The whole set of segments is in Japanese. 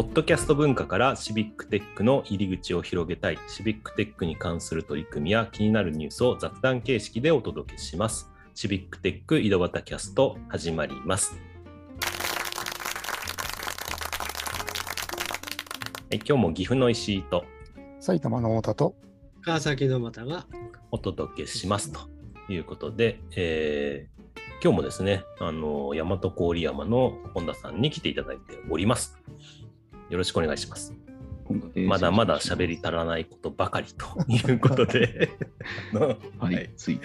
ポッドキャスト文化からシビックテックの入り口を広げたい、シビックテックに関する取り組みや気になるニュースを雑談形式でお届けします。シビックテック井戸端キャスト始まります。はい、今日も岐阜の石井と埼玉の太田と川崎の又がお届けしますということで、えー今日もですね、あの大和郡山の本田さんに来ていただいております。よろしくお願いします。まだまだ喋り足らないことばかりということで。の はい、つい。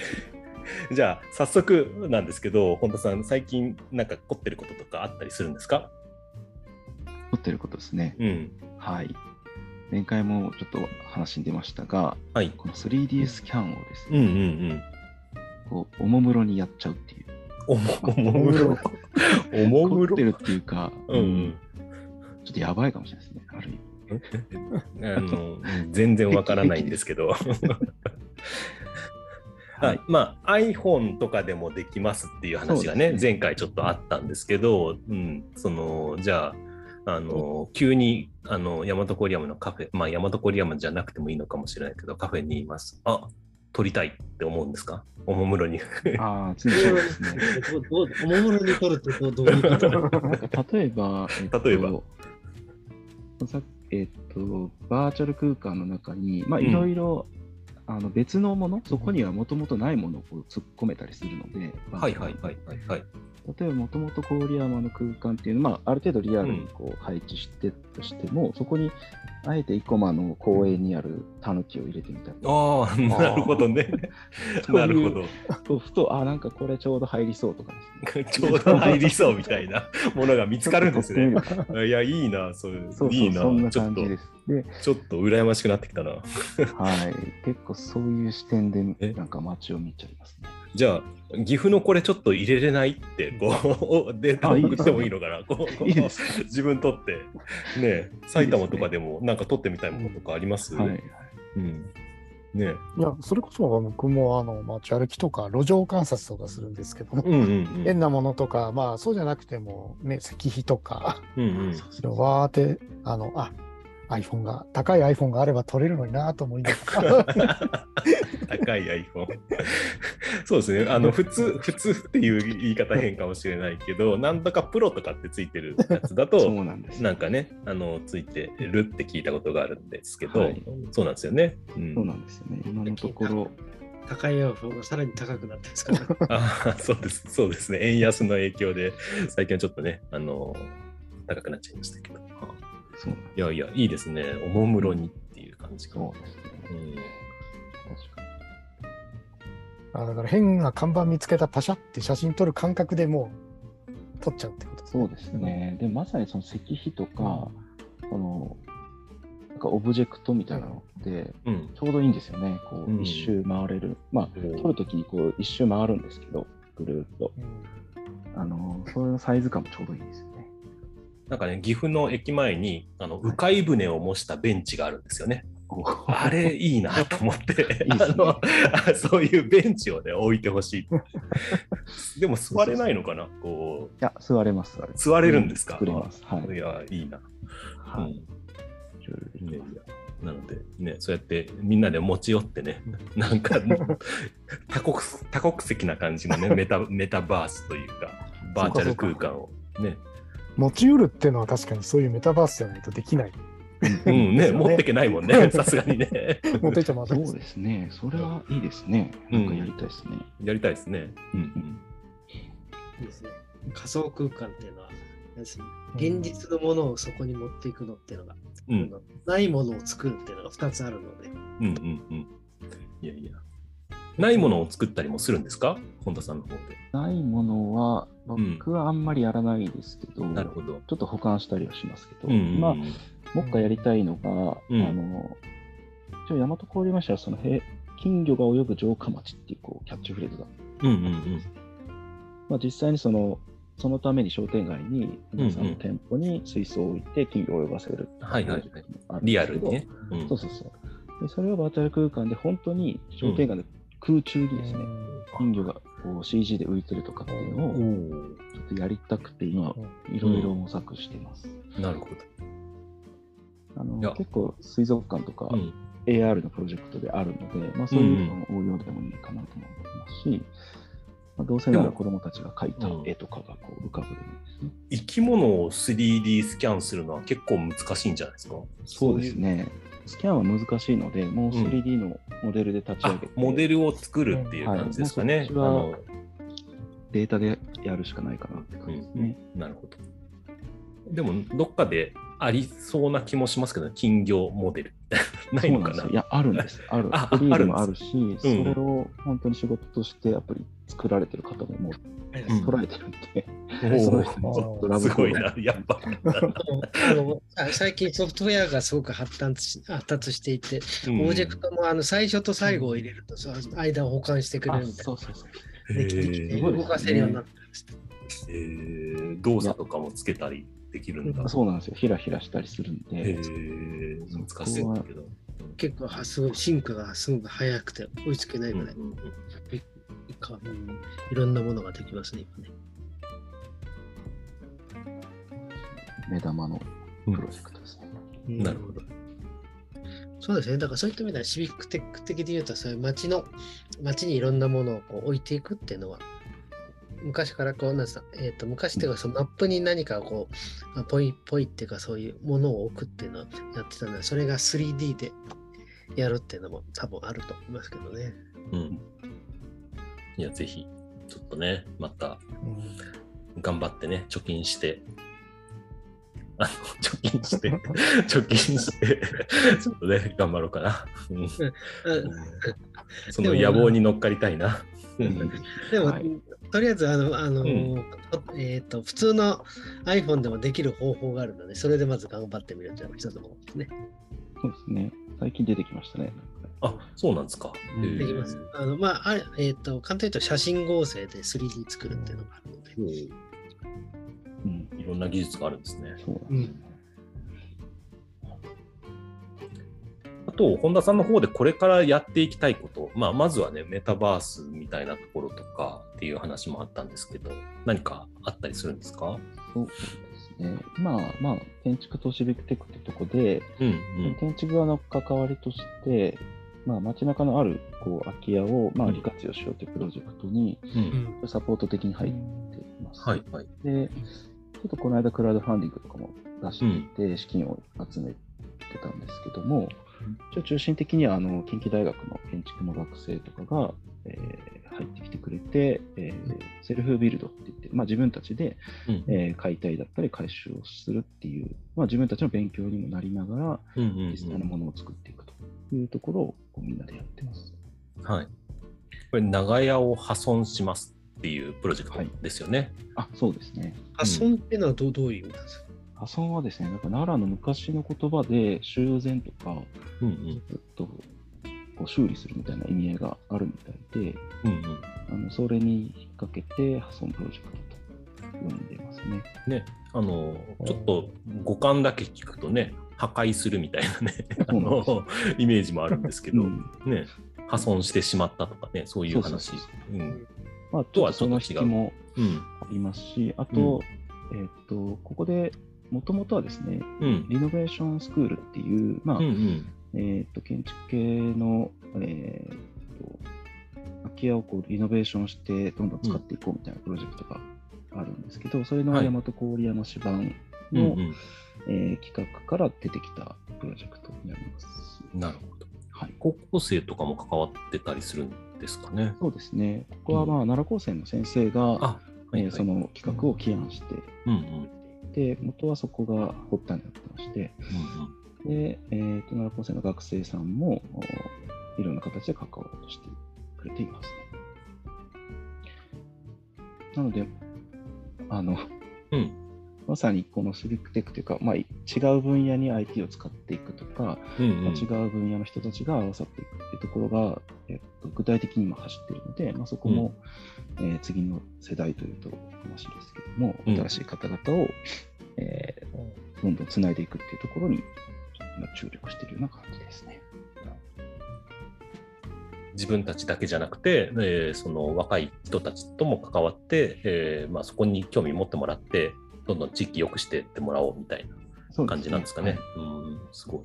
じゃあ早速なんですけど本田さん最近なんか凝ってることとかあったりするんですか？撮ってることですね。うん。はい。前回もちょっと話に出ましたが、はい。この 3D スキャンをですね、うんうんうん。こうおもむろにやっちゃうっていう。おもおもむろ。おもむろ。凝ってるっていうか、うん。うんちょっとやばいかもしれないですね。ある意味。あの全然わからないんですけど。はい。あまあ iPhone とかでもできますっていう話がねね。前回ちょっとあったんですけど、うん、そのじゃああの急にあの大和郡山のカフェまあ大和郡山じゃなくてもいいのかもしれないけどカフェにいます。あ撮りたいって思うんですか？おもむろに。ああ、そうですね。どうどうおもむろに取るってどうどういうこと？例えば、えっと例えばさえっと、バーチャル空間の中に、まあ、うん。いろいろ、あの別のもの、そこにはもともとないものをこう突っ込めたりするので、はいはいはいはいはい例えばもともと郡山の空間っていうのは、まあ、ある程度リアルにこう配置してとしても、そこにあえて生駒の公園にあるタヌキを入れてみたりああなるほどね なるほどとふと、あ、なんかこれちょうど入りそうとかですね。ちょうど入りそうみたいな ものが見つかるんですね。いや、いいな、そういう。そうそう、いいなそんなちょっと感じです。で、ちょっと羨ましくなってきたな。はい、結構そういう視点え？でなんか街を見ちゃいますね。じゃあ、岐阜のこれちょっと入れれないって、こう、データ送ってもいいのかな？こう自分撮って。ね埼玉とかでもなんか撮ってみたいものとかあります？はい。うん。ねいやそれこそ僕もあの街歩きとか路上観察とかするんですけども、うんうんうん。変なものとかまあそうじゃなくてもね石碑とかうんうん。それをわーってあのあ iPhone が高い iPhone があれば撮れるのになと思いながら高い iPhone。そうですね。あの、普通、普通っていう言い方変かもしれないけど、なんとかプロとかってついてるやつだと、そうなんです。なんかね、あの、ついてるって聞いたことがあるんですけど、はいそうなんですよね。うんそうなんですよね。今のところ、高い iPhone がさらに高くなってますから。あーそうです、そうですね。円安の影響で、最近はちょっとね、あの、高くなっちゃいましたけど。いやいや、いいですね。おもむろにっていう感じが。そうですね。うん。あだから変な看板見つけたパシャって写真撮る感覚でもう撮っちゃうってことですそうですね。で、まさにその石碑とか、この、なんかオブジェクトみたいなのって、うん。ちょうどいいんですよね。こうんう、一周回れる。まあ、うん撮るときにこう、一周回るんですけど、ぐるーっと。うんあの、それのサイズ感もちょうどいいんですよね。なんかね、岐阜の駅前に、あの、迂回船を模したベンチがあるんですよね。あれいいな と思って、いいねあのあそういうベンチをね、置いてほしい。でも座れないのかな？こいや、座れます、座れるんですか？作れます。はい。う。いや、いいな。はい。うんやなので、ね、そうやってみんなで持ち寄ってね、なんか多国多国籍な感じのねメタ、メタバースというか、バーチャル空間をね、持ち寄るっていうのは確かにそういうメタバースじゃないとできない。うんね、持ってけないもんね、さすがにね。持ってちゃまずいそうですね。それはいいですね。うんなんかやりたいですね。やりたいですね。うんいいですね。仮想空間っていうのは、現実のものをそこに持っていくのっていうのが、ないものを作るっていうのが2つあるので、うんうんうん。いやいや。ないものを作ったりもするんですか？本田さんの方で。ないものは、ん僕はあんまりやらないですけど、なるほど。ちょっと保管したりはしますけど、うんうんうんまあ、もう一回やりたいのが、うんあの、一応、大和郡山市はその、へ金魚が泳ぐ城下町っていうこうキャッチフレーズが、うんうんうん。まあ、実際にその、そのために商店街に皆さんうんうんの店舗に水槽を置いて金魚を泳がせるはいはいはいリアルにね。うんそうそうそう。でそれをバーチャル空間で本当に商店街の空中にですね、金魚がこう CG で浮いてるとかっていうのをちょっとやりたくて今いろいろ模索してます。なるほど。あの結構水族館とかうん AR のプロジェクトであるので、まあ、そういうのの応用でもいいかなとも思いますし、まあ、どうせなら子どもたちが描いた絵とかがこう浮かぶでもいいですね。生き物を 3D スキャンするのは結構難しいんじゃないですか？そうですね。スキャンは難しいので、もう 3D のモデルで立ち上あげて、モデルを作るっていう感じですかね。はいデータでやるしかないかなって感じですね。なるほど。でも、どっかでありそうな気もしますけど、金魚モデルな。ないのかなな。いや、あるんです。ある。あ 3D であるもあるし、それを本当に仕事としてアプリ作られてる方ももううん捉えてるんで、おそのー人にちょっとラブコールすごいな、やっぱ。あのあ最近ソフトウェアがすごく発達し発達していて、うん。オブジェクトもあの最初と最後を入れると、その間を保管してくれあるみたいそうそうそう。な。できてきてへ動かせるようになってました。ー。動作とかもつけたりできるんだ。そうなんですよ。ひらひらしたりするんへで、ー難しいんだけど。結構はすごい進化がすごく早くて追いつけないぐらい、うんうんうん。びかうんいろんなものができますね、今ね。目玉のプロジェクトですね。なるほど。そうですね。だからそういった意味ではシビックテック的で言うと、そういう街の、街にいろんなものをこう置いていくっていうのは、昔からこう、なんですか、えっ、と、昔っていうか、そのマップに何かをこう、あポイポイっていうか、そういうものを置くっていうのをやってたので、それが 3D でやるっていうのも多分あると思いますけどね。うん。いや、ぜひ、ちょっとね、またうん頑張ってね、貯金して、あの、貯金して、貯金して、ちょっとね、頑張ろうかな。その野望に乗っかりたいな。うん。でも、はい。とりあえず、あの、あの、うん。えっ、と、普通の iPhone でもできる方法があるので、それでまず頑張ってみるっていうのが一つの方法ですね。そうですね。最近出てきましたね。あ、そうなんですか。できます。あの、まあ、あれえっ、と、簡単に言うと写真合成で 3D 作るっていうのがあるので。うん、いろんな技術があるんですね。そうなんですね。あと、本田さんの方でこれからやっていきたいこと、まあ、まずはね、メタバースみたいなところとかっていう話もあったんですけど、何かあったりするんですか？ね。まあまあ、建築とシビックテックってとこで、うん建築側の関わりとして、まあ、街中のあるこう空き家をまあうん利活用しようというプロジェクトにうん。うん。サポート的に入っています。はいはい。で、ちょっとこの間クラウドファンディングとかも出していて、資金を集めてたんですけども、一応中心的にはあの近畿大学の建築の学生とかが、えーてくれて、えーセルフビルドって言って、まあ、自分たちで、うんえー解体だったり回収をするっていう、まあ、自分たちの勉強にもなりながら、うんうん実際のものを作っていくというところをこうみんなでやってます。うんはい。これ、長屋を破損しますっていうプロジェクトはいですよね。あ、そうですね。破損っていうのはどうどういう意味なんですか？破損はですね、なんか奈良の昔の言葉で修繕とか、うんうん。とこう修理するみたいな意味合いがあるみたいで、うんうん。あのそれに引っ掛けて破損プロジェクトと呼んでますね。ね、あの、ちょっと五感だけ聞くとね、破壊するみたいなね、あの、イメージもあるんですけど、うんね、破損してしまったとかね、そういう話。まあ、ちとはその引きもうん。ありますし、あと、えーっと、ここでもともとはですね、うん。リノベーションスクールっていう、まあ、うんうん。えーっと、建築系の、えーっと、空き家をこうリノベーションしてどんどん使っていこうみたいなプロジェクトがあるんですけど、それのはい大和郡山市版うんの、うん。えー企画から出てきたプロジェクトになります。なるほど。はい。高校生とかも関わってたりするんですかね。そうですね。ここは、まあ、奈良高専の先生が、あ、はい、はい。えーその企画を起案して、うんうん。で、元はそこが発端になってまして、うんうん。で、えーと、奈良高専の学生さんも、おいろんな形で関わろうとしてくれていますね。なので、あの、うん。まさにこのシビックテックというか、まあ、違う分野に IT を使っていくとか、うんうん。まあ違う分野の人たちが合わさっていくっていうところが、えっと、具体的に今走っているので、まあ、そこも、えー次の世代というと話ですけども、うん。新しい方々を、えーどんどんつないでいくっていうところに今注力しているような感じですね。自分たちだけじゃなくて、えーその若い人たちとも関わって、えーまあ、そこに興味持ってもらって、どんどん地域良くしていってもらおうみたいな感じなんですかね。うねうん、すごい。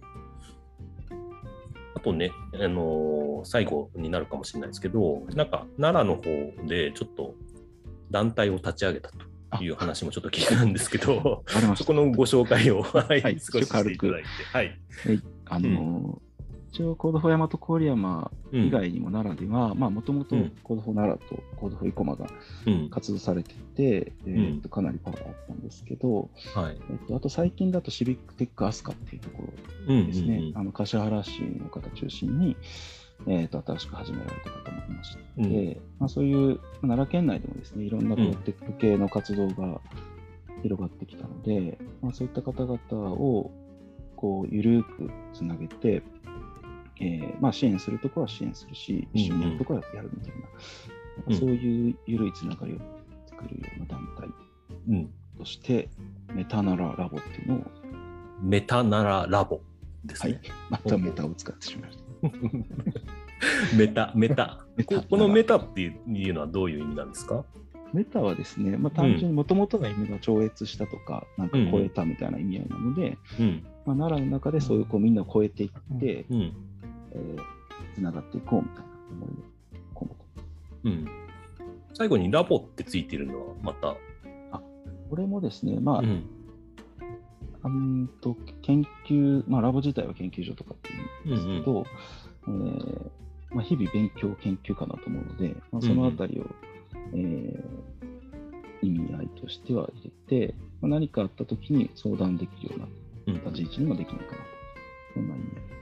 あとね、あのー、最後になるかもしれないですけど、なんか奈良の方でちょっと団体を立ち上げたという話もちょっと聞いたんですけど、そこのご紹介を、はい、少ししていただいて。はい。あの一応、 Code for 大和郡山以外にも奈良では、もともと Code for 奈良と Code for 生駒が活動されてて、うん、えー、とかなりパワーあったんですけど、はい。えー、とあと最近だとシビックテックアスカっていうところですね、あの橿原市の方中心に、えー、と新しく始められた方もいまして、うん、まあ、そういう奈良県内でもですねいろんなテック系の活動が広がってきたので、まあ、そういった方々をこう緩くつなげて、えーまあ、支援するところは支援するし、一緒にやるところはやるみたいな、うんうん、そういう緩いつながりを作るような団体として、うん、メタナララボっていうのを。メタナララボですね。はい、またメタを使ってしまいました。メタ、メタ。このメタっていうのはどういう意味なんですか？メタはですね、まあ、単純にもともとの意味が超越したとか、うん、なんか超えたみたいな意味合いなので、うん、まあ、奈良の中でそういうこうみんなを超えていって、うん、えー、つながっていこうみたいな思いを込めて。うん、最後にラボってついてるのはまた。あこれもですね、まあ、うん、うんと研究、まあ、ラボ自体は研究所とかっていうんですけど、うんうん、えー、まあ、日々勉強、研究かなと思うので、まあ、そのあたりを、うんうん、えー、意味合いとしては入れて、まあ、何かあったときに相談できるような立ち位置にもできないかなと、そんな意味合い。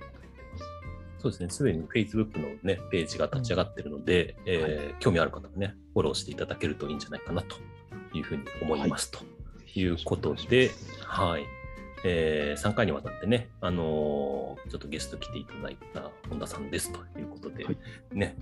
そうですね、すでに Facebook の、ね、ページが立ち上がっているので、うん、えー興味ある方はね、フォローしていただけるといいんじゃないかなというふうに思います。はい、ということで、はい。えー、3回にわたってね、あのー、ちょっとゲスト来ていただいた本田さんですということで、はい、ね、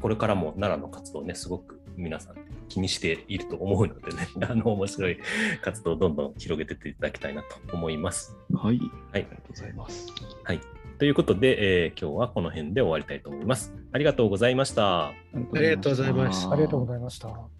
これからも奈良の活動ね、すごく皆さん気にしていると思うのでね、あの面白い活動をどんどん広げていっていただきたいなと思います。はい、はい、ありがとうございます。はい。ということで、えー、今日はこの辺で終わりたいと思います。ありがとうございました。ありがとうございます。ありがとうございました。